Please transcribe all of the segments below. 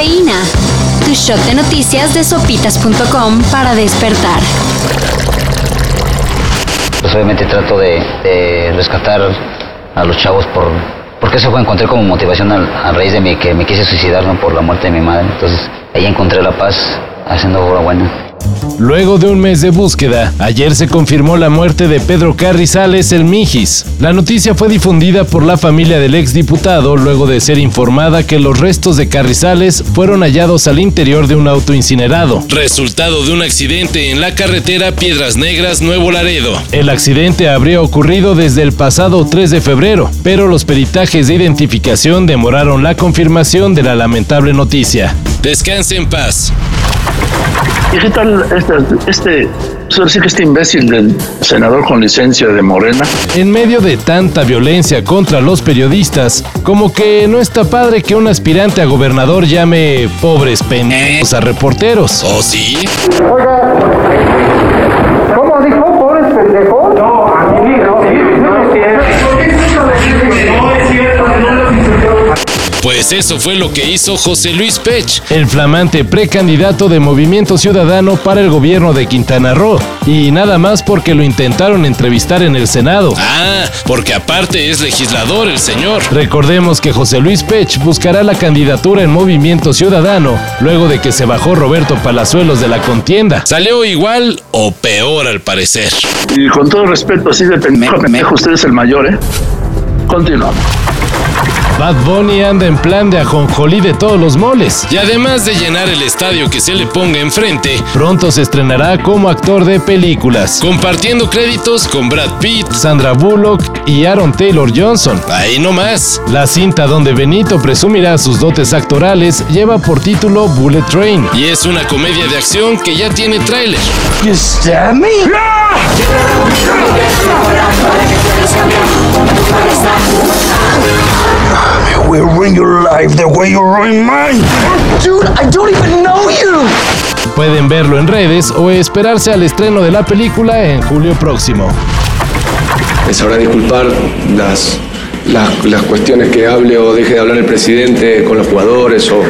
Tu shot de noticias de sopitas.com para despertar. Pues obviamente trato de, rescatar a los chavos por porque eso fue encontré como motivación a, raíz de mi que me quise suicidar ¿no? por la muerte de mi madre. Entonces ahí encontré la paz haciendo obra buena. Luego de un mes de búsqueda, ayer se confirmó la muerte de Pedro Carrizales el Mijis. La noticia fue difundida por la familia del exdiputado luego de ser informada que los restos de Carrizales fueron hallados al interior de un auto incinerado. Resultado de un accidente en la carretera Piedras Negras Nuevo Laredo. El accidente habría ocurrido desde el pasado 3 de febrero, pero los peritajes de identificación demoraron la confirmación de la lamentable noticia. Descanse en paz. ¿Y qué tal este, este, que este imbécil del senador con licencia de Morena? En medio de tanta violencia contra los periodistas, como que no está padre que un aspirante a gobernador llame pobres pendejos a reporteros. ¿Oh, sí? Oiga, ¿cómo dijo pues eso fue lo que hizo José Luis Pech, el flamante precandidato de Movimiento Ciudadano para el gobierno de Quintana Roo. Y nada más porque lo intentaron entrevistar en el Senado. Ah, porque aparte es legislador el señor. Recordemos que José Luis Pech buscará la candidatura en Movimiento Ciudadano luego de que se bajó Roberto Palazuelos de la contienda. Salió igual o peor al parecer. Y con todo respeto, así de pendejo, usted es el mayor, ¿eh? Continuamos. Bad Bunny anda en plan de ajonjolí de todos los moles. Y además de llenar el estadio que se le ponga enfrente, pronto se estrenará como actor de películas, compartiendo créditos con Brad Pitt, Sandra Bullock y Aaron Taylor Johnson. Ahí no más. La cinta donde Benito presumirá sus dotes actorales lleva por título Bullet Train y es una comedia de acción que ya tiene tráiler. Life the way you ruin mine. Dude, I don't even know you. Pueden verlo en redes o esperarse al estreno de la película en julio próximo. Es hora de disculpar las, las, las, cuestiones que hable o deje de hablar el presidente con los jugadores o,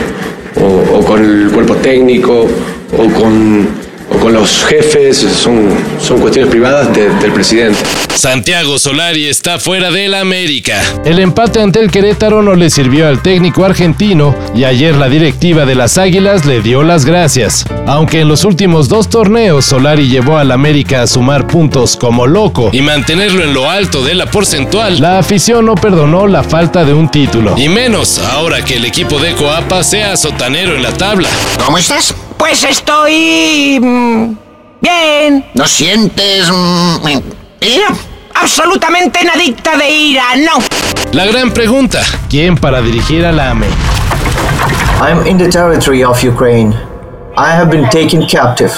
o, o con el cuerpo técnico o con con los jefes, son, son cuestiones privadas del presidente. Santiago Solari está fuera del América. El empate ante el Querétaro no le sirvió al técnico argentino y ayer la directiva de las Águilas le dio las gracias. Aunque en los últimos dos torneos Solari llevó al América a sumar puntos como loco y mantenerlo en lo alto de la porcentual, la afición no perdonó la falta de un título. Y menos ahora que el equipo de Coapa sea sotanero en la tabla. ¿Cómo estás? Pues estoy... Mm, bien. ¿No sientes... Mm, ira? Absolutamente nadicta de ira, no. La gran pregunta, ¿quién para dirigir al AME? I'm in the territory of Ukraine. I have been taken captive,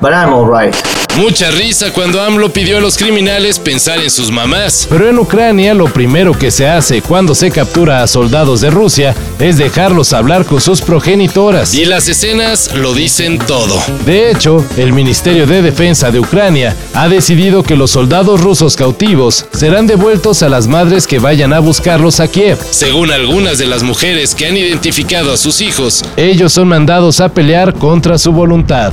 but I'm alright. Mucha risa cuando AMLO pidió a los criminales pensar en sus mamás. Pero en Ucrania lo primero que se hace cuando se captura a soldados de Rusia es dejarlos hablar con sus progenitoras. Y las escenas lo dicen todo. De hecho, el Ministerio de Defensa de Ucrania ha decidido que los soldados rusos cautivos serán devueltos a las madres que vayan a buscarlos a Kiev. Según algunas de las mujeres que han identificado a sus hijos, ellos son mandados a pelear contra su voluntad.